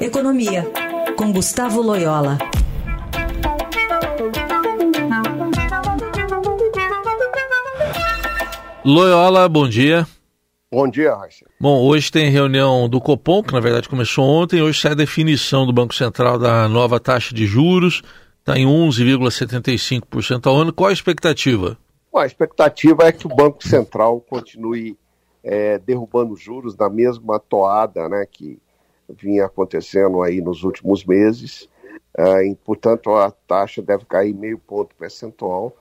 Economia, com Gustavo Loyola. Loyola, bom dia. Bom dia, Raíssa. Bom, hoje tem reunião do Copom, que na verdade começou ontem. Hoje sai a definição do Banco Central da nova taxa de juros. Está em 11,75% ao ano. Qual a expectativa? Bom, a expectativa é que o Banco Central continue é, derrubando juros na mesma toada né, que vinha acontecendo aí nos últimos meses. É, e, portanto, a taxa deve cair meio ponto percentual,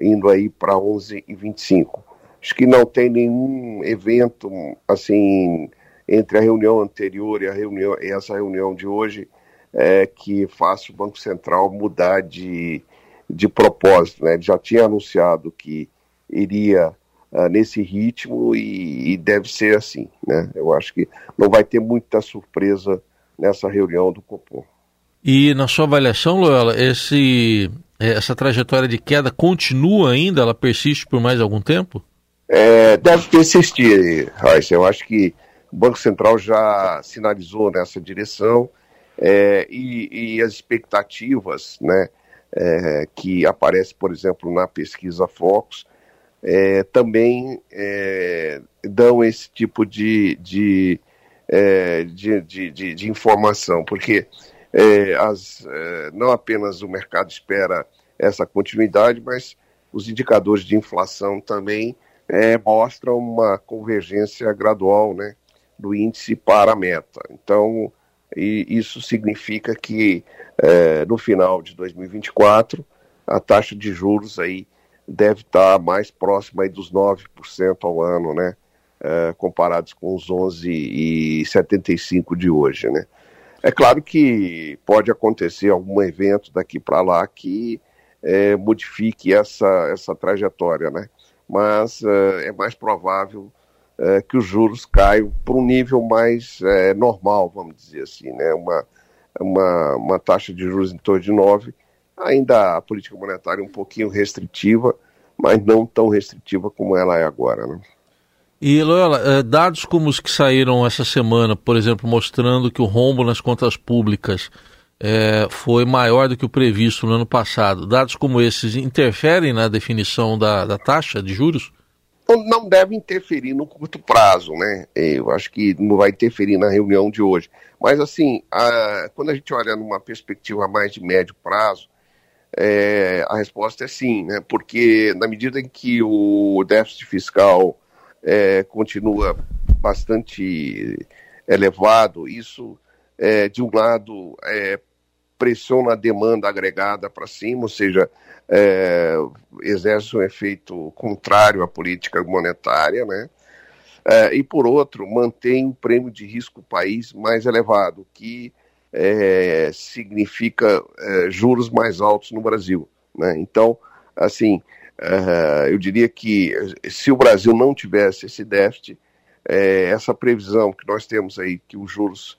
indo aí para 11,25. Acho que não tem nenhum evento assim entre a reunião anterior e a reunião, essa reunião de hoje é, que faça o Banco Central mudar de, de propósito. Né? Ele já tinha anunciado que iria uh, nesse ritmo e, e, deve ser assim. Né? Eu acho que não vai ter muita surpresa nessa reunião do Copom. E na sua avaliação, Loyola, esse, essa trajetória de queda continua ainda? Ela persiste por mais algum tempo? É, deve persistir, Raíssa. Eu acho que o Banco Central já sinalizou nessa direção é, e, e, as expectativas né, é, que aparecem, por exemplo, na pesquisa Focus, é, também é, dão esse tipo de, de, é, de, de, de, informação, porque é, as, é, não apenas o mercado espera essa continuidade, mas os indicadores de inflação também mostram uma convergência gradual né, do índice para a meta. Então, isso significa que no final de 2024 a taxa de juros aí deve estar mais próximo aí dos 9% ao ano, né? É, comparados com os 11,75 de hoje, né? É claro que pode acontecer algum evento daqui para lá que é, modifique essa, essa trajetória, né? Mas é, é mais provável é, que os juros caiam para um nível mais normal, vamos dizer assim, né? Uma, uma, uma taxa de juros em torno de 9 Ainda a política monetária um pouquinho restritiva, mas não tão restritiva como ela é agora. Né? E, Loyola, eh, dados como os que saíram essa semana, por exemplo, mostrando que o rombo nas contas públicas é, foi maior do que o previsto no ano passado, dados como esses interferem na definição da, da taxa de juros? Não deve interferir no curto prazo, né? Eu acho que não vai interferir na reunião de hoje. Mas, assim, a, quando a gente olha numa perspectiva mais de médio prazo, é, a resposta é sim, né? porque na medida em que o déficit fiscal é, continua bastante elevado, isso, é, de um lado, é, pressiona a demanda agregada para cima, ou seja, é, exerce um efeito contrário à política monetária, né? É, e por outro, mantém o prêmio de risco país mais elevado, que é, significa é, juros mais altos no Brasil. Né? Então, assim, é, eu diria que se o Brasil não tivesse esse déficit, é, essa previsão que nós temos aí, que os juros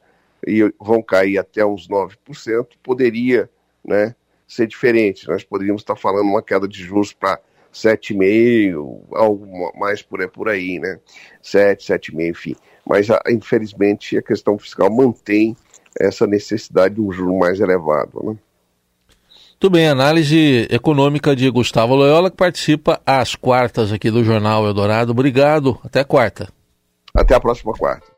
vão cair até uns 9%, poderia né, ser diferente. Nós poderíamos estar falando uma queda de juros para 7,5, algo mais por, por aí, né? 7, 7,5, enfim. Mas, infelizmente, a questão fiscal mantém essa necessidade de um juro mais elevado. Né? Muito bem, análise econômica de Gustavo Loyola, que participa às quartas aqui do Jornal Eldorado. Obrigado, até quarta. Até a próxima quarta.